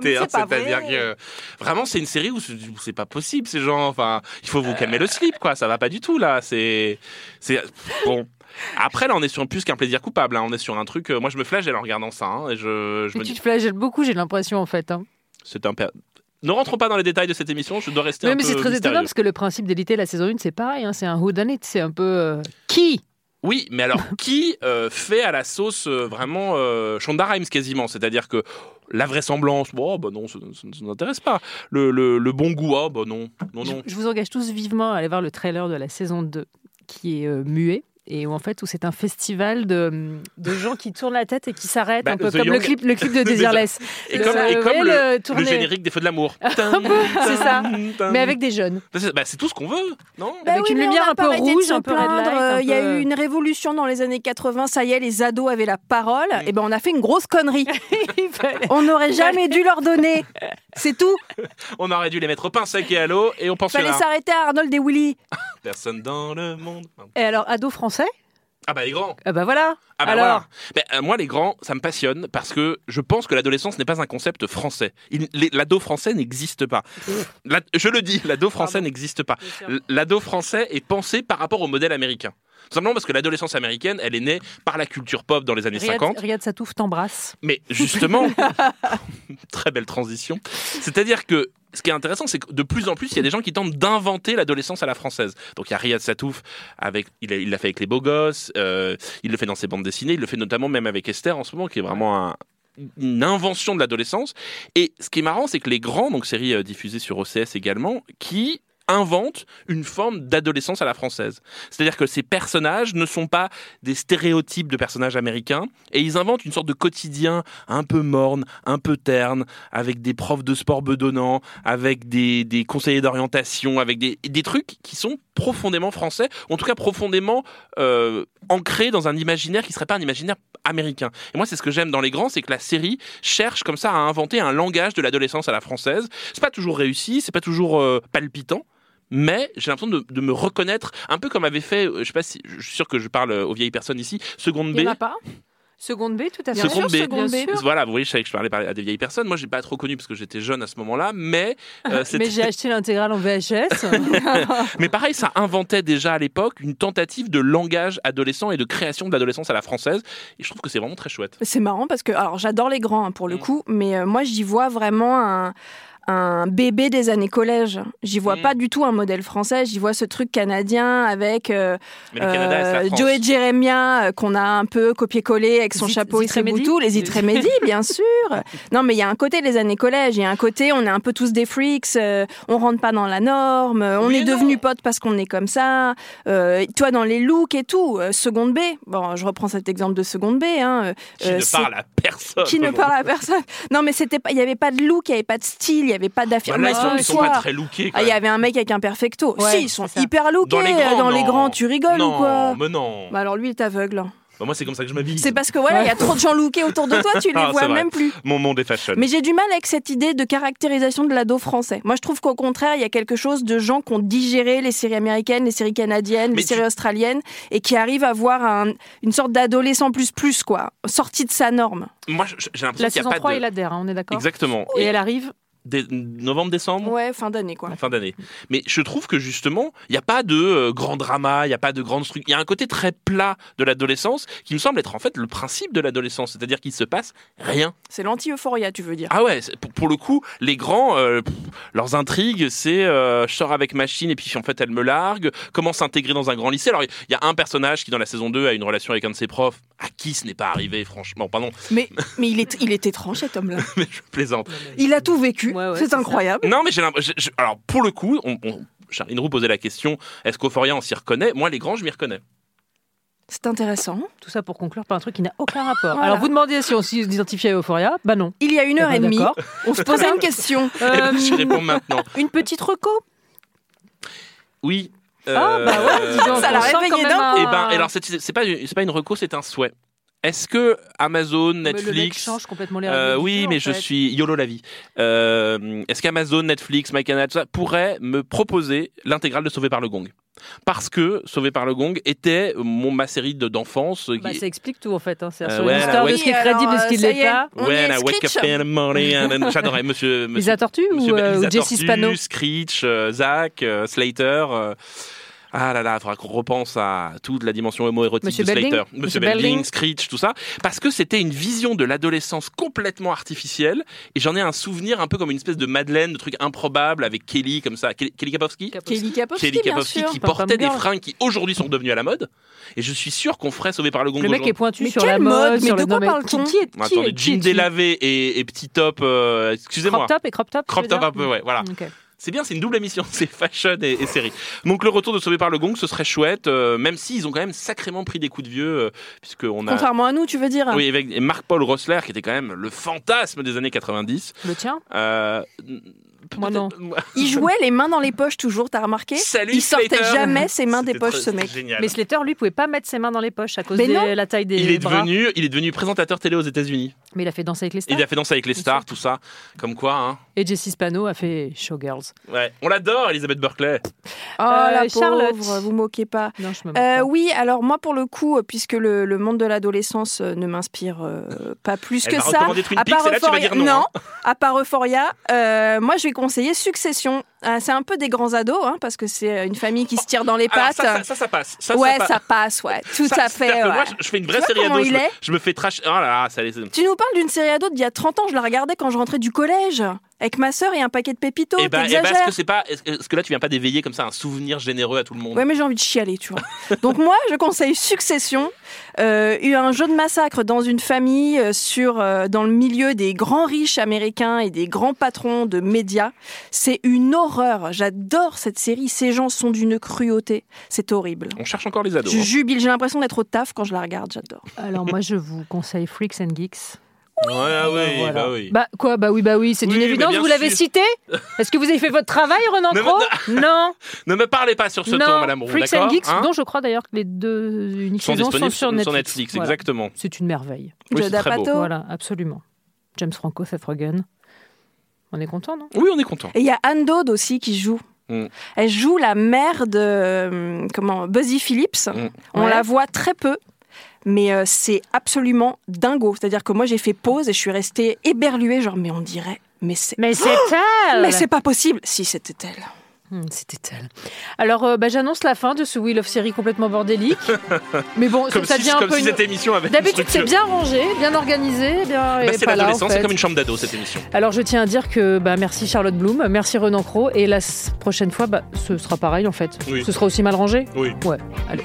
[SPEAKER 8] mais
[SPEAKER 3] Elite, hein. C'est-à-dire
[SPEAKER 8] vrai.
[SPEAKER 3] que vraiment, c'est une série où c'est c'est pas possible, ces gens. Enfin, il faut vous calmer le slip, quoi. Ça va pas du tout, là. C'est. c'est Bon. Après, là, on est sur plus qu'un plaisir coupable. hein. On est sur un truc. euh, moi, je me flagelle en regardant ça. hein, et je, me
[SPEAKER 2] tu
[SPEAKER 3] dis.
[SPEAKER 2] te flagelles beaucoup, j'ai l'impression en fait. hein.
[SPEAKER 3] C'est un. per- Ne rentrons pas dans les détails de cette émission. Je dois rester
[SPEAKER 2] Oui,
[SPEAKER 3] un
[SPEAKER 2] mais
[SPEAKER 3] peu
[SPEAKER 2] c'est très étonnant parce que le principe d'élite, la saison 1, c'est pareil. hein, c'est un whodunit, c'est un peu euh, qui?
[SPEAKER 3] Oui, mais alors qui euh, fait à la sauce euh, vraiment euh, Shonda Rhimes quasiment? C'est-à-dire que la vraisemblance, bon, bah non, ça ne nous intéresse pas. Le, le, le bon goût, ah, bah non, non,
[SPEAKER 2] Je,
[SPEAKER 3] non.
[SPEAKER 2] je vous engage tous vivement à aller voir le trailer de la saison 2 qui est euh, muet. Et où en fait, où c'est un festival de, de gens qui tournent la tête et qui s'arrêtent,
[SPEAKER 3] Bah,
[SPEAKER 2] un peu
[SPEAKER 3] The
[SPEAKER 2] comme le clip, le clip de Desireless.
[SPEAKER 3] Et
[SPEAKER 2] Le-
[SPEAKER 3] comme, et le,
[SPEAKER 2] le tourné-
[SPEAKER 3] le générique des Feux de l'amour.
[SPEAKER 2] C'est ça. Mais avec des jeunes.
[SPEAKER 3] Bah, c'est bah, tout ce qu'on veut, non?
[SPEAKER 8] Bah
[SPEAKER 2] Avec
[SPEAKER 8] oui,
[SPEAKER 2] une lumière
[SPEAKER 8] a
[SPEAKER 2] un peu rouge, un peu red
[SPEAKER 8] Il y a eu une révolution dans les années 80, ça y est, les ados avaient la parole. Et ben on a fait une grosse connerie. On n'aurait jamais dû leur donner. C'est tout.
[SPEAKER 3] On aurait dû les mettre au pain sec et à l'eau et on pense
[SPEAKER 8] Fallait s'arrêter à Arnold et Willy.
[SPEAKER 3] Personne dans le monde.
[SPEAKER 2] Et alors, ado français
[SPEAKER 3] Ah bah les grands.
[SPEAKER 2] Ah bah voilà.
[SPEAKER 3] Ah bah
[SPEAKER 2] alors,
[SPEAKER 3] voilà. Euh, moi, les grands, ça me passionne parce que je pense que l'adolescence n'est pas un concept français. L'ado français n'existe pas. La- je le dis, l'ado français n'existe pas. L'ado français est pensé par rapport au modèle américain. Tout simplement parce que l'adolescence américaine, elle est née par la culture pop dans les années
[SPEAKER 2] Riyad,
[SPEAKER 3] 50.
[SPEAKER 2] Riyad Satouf t'embrasse.
[SPEAKER 3] Mais justement, très belle transition. C'est-à-dire que ce qui est intéressant, c'est que de plus en plus, il y a des gens qui tentent d'inventer l'adolescence à la française. Donc il y a Riyad Satouf, avec, il l'a fait avec les beaux gosses, euh, il le fait dans ses bandes dessinées, il le fait notamment même avec Esther en ce moment, qui est vraiment un- une invention de l'adolescence. Et ce qui est marrant, c'est que les grands, donc série euh, diffusée sur OCS également, qui inventent une forme d'adolescence à la française. C'est-à-dire que ces personnages ne sont pas des stéréotypes de personnages américains, et ils inventent une sorte de quotidien un peu morne, un peu terne, avec des profs de sport bedonnants, avec des, conseillers d'orientation, avec des, trucs qui sont profondément français, ou en tout cas profondément euh, ancrés dans un imaginaire qui serait pas un imaginaire américain. Et moi, c'est ce que j'aime dans les grands, c'est que la série cherche comme ça à inventer un langage de l'adolescence à la française. C'est pas toujours réussi, c'est pas toujours euh, palpitant. Mais j'ai l'impression de, de me reconnaître un peu comme avait fait, euh, je sais pas si, je suis sûr que je parle aux vieilles personnes ici, Seconde
[SPEAKER 2] Il
[SPEAKER 3] B.
[SPEAKER 2] n'y en a pas Seconde B, tout à fait.
[SPEAKER 3] Seconde B.
[SPEAKER 2] Bien sûr.
[SPEAKER 3] Voilà, vous voyez, je savais que je parlais à des vieilles personnes. Moi, j'ai pas trop connu parce que j'étais jeune à ce moment-là, mais euh,
[SPEAKER 2] Mais j'ai acheté l'intégrale en VHS.
[SPEAKER 3] mais pareil, ça inventait déjà à l'époque une tentative de langage adolescent et de création de l'adolescence à la française. Et je trouve que c'est vraiment très chouette.
[SPEAKER 8] C'est marrant parce que, alors j'adore les grands hein, pour
[SPEAKER 3] Mm.
[SPEAKER 8] le coup, mais euh, moi j'y vois vraiment un, un bébé des années collège. J'y vois
[SPEAKER 3] Mm.
[SPEAKER 8] pas du tout un modèle français. J'y vois ce truc canadien avec euh, euh,
[SPEAKER 3] France.
[SPEAKER 8] Joey Jeremiah euh, qu'on a un peu copié-collé avec son chapeau et ses les Zitremédy, bien sûr. Non, mais il y a un côté des années collège, il y a un côté on est un peu tous des freaks, euh, on rentre pas dans la norme, euh, on
[SPEAKER 3] Oui
[SPEAKER 8] est
[SPEAKER 3] et
[SPEAKER 8] devenus potes parce qu'on est comme ça. Euh, toi dans les looks et tout, euh, seconde B. Bon, je reprends cet exemple de seconde B. Hein, euh,
[SPEAKER 3] Qui ne parle à personne.
[SPEAKER 8] qui ne parle à personne. Non, mais il y avait pas de look, il y avait pas de style, il avait pas
[SPEAKER 3] Bah là,
[SPEAKER 8] d'affirmation
[SPEAKER 3] ils
[SPEAKER 8] de
[SPEAKER 3] sont pas très lookés.
[SPEAKER 8] Ah, il y avait un mec avec un perfecto.
[SPEAKER 2] Ouais,
[SPEAKER 8] si, ils sont hyper lookés
[SPEAKER 3] Dans les grands,
[SPEAKER 8] dans les grands. Tu rigoles
[SPEAKER 3] non,
[SPEAKER 8] ou quoi
[SPEAKER 3] mais non.
[SPEAKER 8] Bah alors lui, il est aveugle.
[SPEAKER 3] Bah, moi, c'est comme ça que je m'habille.
[SPEAKER 8] C'est parce que voilà, il y a trop de gens lookés autour de toi, tu les
[SPEAKER 3] Ah,
[SPEAKER 8] vois
[SPEAKER 3] vrai.
[SPEAKER 8] même plus.
[SPEAKER 3] Mon monde est fashion.
[SPEAKER 8] Mais j'ai du mal avec cette idée de caractérisation de l'ado français. Moi, je trouve qu'au contraire, il y a quelque chose de gens qui ont digéré les séries américaines, les séries canadiennes,
[SPEAKER 3] Mais
[SPEAKER 8] les
[SPEAKER 3] tu-
[SPEAKER 8] séries australiennes, et qui arrivent à voir un- une sorte d'adolescent plus plus, quoi, sorti de sa norme.
[SPEAKER 3] Moi, j'ai l'impression
[SPEAKER 2] La
[SPEAKER 3] qu'il
[SPEAKER 2] saison
[SPEAKER 3] a pas
[SPEAKER 2] 3,
[SPEAKER 3] de.
[SPEAKER 2] il adhère, hein, on est d'accord
[SPEAKER 3] Exactement.
[SPEAKER 2] Et elle arrive
[SPEAKER 3] Novembre-décembre
[SPEAKER 8] Ouais, fin d'année, quoi.
[SPEAKER 3] fin d'année. Mais je trouve que justement, il n'y a pas de euh, grand drama, il n'y a pas de grande structure. Il y a un côté très plat de l'adolescence qui me semble être en fait le principe de l'adolescence, c'est-à-dire qu'il se passe rien.
[SPEAKER 8] C'est l'anti-euphoria, tu veux dire.
[SPEAKER 3] Ah ouais, pour, pour le coup, les grands, euh, pff, leurs intrigues, c'est euh, je sors avec machine et puis en fait elle me largue, comment s'intégrer dans un grand lycée? Alors il y a un personnage qui dans la saison 2 a une relation avec un de ses profs, à qui ce n'est pas arrivé franchement, pardon,
[SPEAKER 8] Mais, mais il, est, il est étrange, cet homme-là.
[SPEAKER 3] mais je plaisante.
[SPEAKER 8] Il a tout vécu.
[SPEAKER 2] Ouais, ouais,
[SPEAKER 8] c'est
[SPEAKER 2] ça.
[SPEAKER 8] incroyable.
[SPEAKER 3] Non mais j'ai alors pour le coup, on, on, Charline Roux posait la question, est-ce qu'Euphoria on s'y reconnaît? Moi les grands je m'y reconnais.
[SPEAKER 8] C'est intéressant.
[SPEAKER 2] Tout ça pour conclure par un truc qui n'a aucun rapport.
[SPEAKER 8] Voilà.
[SPEAKER 2] Alors vous demandiez si on s'identifie à Euphoria? Bah non.
[SPEAKER 8] Il y a une
[SPEAKER 2] Eh
[SPEAKER 8] heure
[SPEAKER 2] ben,
[SPEAKER 8] et demie, on se posait une question.
[SPEAKER 2] Euh,
[SPEAKER 3] je réponds maintenant.
[SPEAKER 2] une petite reco?
[SPEAKER 3] Oui.
[SPEAKER 2] Ah
[SPEAKER 3] euh,
[SPEAKER 2] bah ouais, dis donc,
[SPEAKER 8] Ça l'a réveillé d'un
[SPEAKER 2] un-
[SPEAKER 3] Eh ben, alors c'est c'est pas c'est pas une reco, c'est un souhait. Est-ce que Amazon,
[SPEAKER 2] Mais Le mec
[SPEAKER 3] Netflix,
[SPEAKER 2] change complètement les
[SPEAKER 3] euh,
[SPEAKER 2] règles du
[SPEAKER 3] oui, mais je
[SPEAKER 2] fait.
[SPEAKER 3] suis YOLO la vie. Euh, Est-ce qu'Amazon, Netflix, MyCanal, tout ça pourrait me proposer l'intégrale de Sauvé par le Gong? Parce que Sauvé par le Gong était mon ma série de- d'enfance.
[SPEAKER 2] Bah,
[SPEAKER 3] qui-
[SPEAKER 2] ça explique tout en fait. Hein. C'est
[SPEAKER 3] Euh,
[SPEAKER 2] sur
[SPEAKER 3] ouais,
[SPEAKER 2] l'histoire
[SPEAKER 3] ouais.
[SPEAKER 2] de ce qui est crédible et ce qui ne l'est
[SPEAKER 8] est.
[SPEAKER 2] pas.
[SPEAKER 3] I wake up in the morning, and then- j'adorais Monsieur. monsieur
[SPEAKER 2] Lisa Tortue
[SPEAKER 3] Monsieur
[SPEAKER 2] ou, euh,
[SPEAKER 3] Lisa
[SPEAKER 2] ou Jesse
[SPEAKER 3] Tortue,
[SPEAKER 2] Spano
[SPEAKER 3] Screech, euh, Zach, euh, Slater. Ah là là, il faudra qu'on repense à toute la dimension homo-érotique
[SPEAKER 2] Monsieur
[SPEAKER 3] de
[SPEAKER 2] Belding
[SPEAKER 3] Slater. Monsieur,
[SPEAKER 2] Monsieur
[SPEAKER 3] Belding,
[SPEAKER 2] Belding
[SPEAKER 3] Screech, tout ça. Parce que c'était une vision de l'adolescence complètement artificielle. Et j'en ai un souvenir un peu comme une espèce de Madeleine, de truc improbable avec Kelly, comme ça. Kelly, Kelly Kapowski?
[SPEAKER 8] Kelly Kapowski,
[SPEAKER 3] Kelly
[SPEAKER 8] bien
[SPEAKER 3] Kapowski
[SPEAKER 8] sûr.
[SPEAKER 3] qui portait des fringues qui aujourd'hui sont devenues à la mode. Et je suis sûr qu'on ferait sauver par le gong
[SPEAKER 2] Le mec est pointu
[SPEAKER 8] Mais
[SPEAKER 2] sur la
[SPEAKER 8] mode Mais de quoi parle-t-on?
[SPEAKER 2] qui, qui est, qui
[SPEAKER 3] Attendez, jean délavé et, et petit top. euh, Excusez-moi.
[SPEAKER 2] Crop top et crop top.
[SPEAKER 3] Crop top un peu, ouais, voilà. C'est bien, c'est une double émission, c'est fashion et, et série. Donc le retour de Sauvé par le Gong, ce serait chouette, euh, même s'ils ont quand même sacrément pris des coups de vieux, euh, puisque on a...
[SPEAKER 8] Contrairement à nous, tu veux dire
[SPEAKER 3] Oui, avec Marc-Paul Rossler, qui était quand même le fantasme des années 90.
[SPEAKER 2] Le tien
[SPEAKER 3] Euh,
[SPEAKER 2] Moi non.
[SPEAKER 8] Il jouait les mains dans les poches toujours, t'as remarqué
[SPEAKER 3] Salut
[SPEAKER 8] Il sortait
[SPEAKER 3] Slater.
[SPEAKER 8] jamais ses mains des poches,
[SPEAKER 3] très-
[SPEAKER 8] ce mec.
[SPEAKER 3] Génial.
[SPEAKER 2] Mais Slater, lui, pouvait pas mettre ses mains dans les poches à cause de la taille des
[SPEAKER 3] il est
[SPEAKER 2] bras.
[SPEAKER 3] devenu, il est devenu présentateur télé aux États-Unis.
[SPEAKER 2] Mais il a fait danser avec les stars.
[SPEAKER 3] Il a fait danser avec les stars, tout ça. Comme quoi, hein.
[SPEAKER 2] Et Jessie Spano a fait Showgirls.
[SPEAKER 3] Ouais. On l'adore, Elisabeth Berkeley.
[SPEAKER 8] Oh
[SPEAKER 2] Euh,
[SPEAKER 8] la
[SPEAKER 2] Charlotte.
[SPEAKER 8] pauvre, vous moquez pas.
[SPEAKER 2] Non, je me moque
[SPEAKER 8] Euh,
[SPEAKER 2] pas.
[SPEAKER 8] oui, alors moi pour le coup, puisque le, le monde de l'adolescence euh, ne m'inspire euh, pas plus
[SPEAKER 3] Elle
[SPEAKER 8] que
[SPEAKER 3] va
[SPEAKER 8] ça, à part
[SPEAKER 3] et là, tu vas
[SPEAKER 8] Euphoria,
[SPEAKER 3] dire non, hein.
[SPEAKER 8] à part Euphoria, euh, moi je vais conseiller Succession. Ah, c'est un peu des grands ados, hein, parce que c'est une famille qui se tire dans les pattes.
[SPEAKER 3] ça, ça, ça, ça passe. Ça,
[SPEAKER 8] ouais,
[SPEAKER 3] ça, passe.
[SPEAKER 8] passe, ouais, tout
[SPEAKER 3] Ça,
[SPEAKER 8] à fait.
[SPEAKER 3] Moi, je, fais une vraie série ado. Je je me fais trash. Oh là là, ça allait.
[SPEAKER 8] Tu nous parles d'une série ado d'il y a 30 ans, je la regardais quand je rentrais du collège, avec ma sœur et un paquet de pépitos,
[SPEAKER 3] Et ben,
[SPEAKER 8] t'exagères.
[SPEAKER 3] est-ce que c'est pas, est-ce que- là tu viens pas d'éveiller comme ça un souvenir généreux à tout le monde?
[SPEAKER 8] Ouais, mais j'ai envie de chialer, tu vois. Donc moi, je conseille Succession, euh, eu un jeu de massacre dans une famille euh, sur euh, dans le milieu des grands riches américains et des grands patrons de médias. C'est une horreur. J'adore cette série. Ces gens sont d'une cruauté. C'est horrible.
[SPEAKER 3] On cherche encore les ados.
[SPEAKER 8] Je
[SPEAKER 3] hein.
[SPEAKER 8] jubile. J'ai l'impression d'être au taf quand je la regarde. J'adore.
[SPEAKER 2] Alors moi, je vous conseille Freaks and Geeks.
[SPEAKER 3] Ouais, ah oui,
[SPEAKER 2] Voilà.
[SPEAKER 3] bah oui.
[SPEAKER 2] Bah quoi Bah oui, bah oui, c'est
[SPEAKER 3] Oui,
[SPEAKER 2] une évidence. Vous l'avez cité Est-ce que vous avez fait votre travail, Renan
[SPEAKER 3] me-
[SPEAKER 2] Cros Non,
[SPEAKER 3] Ne me parlez pas sur ce
[SPEAKER 2] non.
[SPEAKER 3] ton, Madame Roux,
[SPEAKER 2] Freaks
[SPEAKER 3] d'accord
[SPEAKER 2] and Geeks,
[SPEAKER 3] hein
[SPEAKER 2] dont je crois d'ailleurs que les deux uniques
[SPEAKER 3] Sont
[SPEAKER 2] saisons sont sur Netflix.
[SPEAKER 3] Netflix,
[SPEAKER 2] Voilà.
[SPEAKER 3] exactement.
[SPEAKER 2] C'est une merveille.
[SPEAKER 3] Oui.
[SPEAKER 8] Apatow.
[SPEAKER 2] Voilà, absolument. James Franco, Seth Rogen. On est content, non?
[SPEAKER 3] Oui, on est content.
[SPEAKER 8] Et il y a Anne Dode aussi qui joue.
[SPEAKER 3] Mm.
[SPEAKER 8] Elle joue la mère de euh, comment Buzzy Phillips.
[SPEAKER 3] Mm.
[SPEAKER 8] On
[SPEAKER 2] Ouais.
[SPEAKER 8] la voit très peu, mais euh, c'est absolument dingo. C'est-à-dire que moi j'ai fait pause et je suis restée éberluée, genre mais on dirait, mais c'est,
[SPEAKER 2] Mais c'est elle
[SPEAKER 8] mais c'est pas possible. Si c'était elle.
[SPEAKER 2] Hmm, C'était elle. Alors, euh, bah, j'annonce la fin de ce Wheel of Série complètement bordélique. Mais bon,
[SPEAKER 3] Comme
[SPEAKER 2] ça
[SPEAKER 3] si,
[SPEAKER 2] devient un
[SPEAKER 3] comme
[SPEAKER 2] peu
[SPEAKER 3] si
[SPEAKER 2] une-
[SPEAKER 3] cette émission avait
[SPEAKER 2] D'habitude, c'est bien rangé, bien organisé, bien.
[SPEAKER 3] Bah, c'est
[SPEAKER 2] pas là, en
[SPEAKER 3] l'adolescence, c'est
[SPEAKER 2] fait.
[SPEAKER 3] comme une chambre d'ado cette émission.
[SPEAKER 2] Alors je tiens à dire que bah, merci Charlotte Bloom, merci Renan Cro, et la prochaine fois, bah, ce sera pareil en fait.
[SPEAKER 3] Oui.
[SPEAKER 2] Ce sera aussi mal rangé
[SPEAKER 3] Oui.
[SPEAKER 2] Ouais, allez.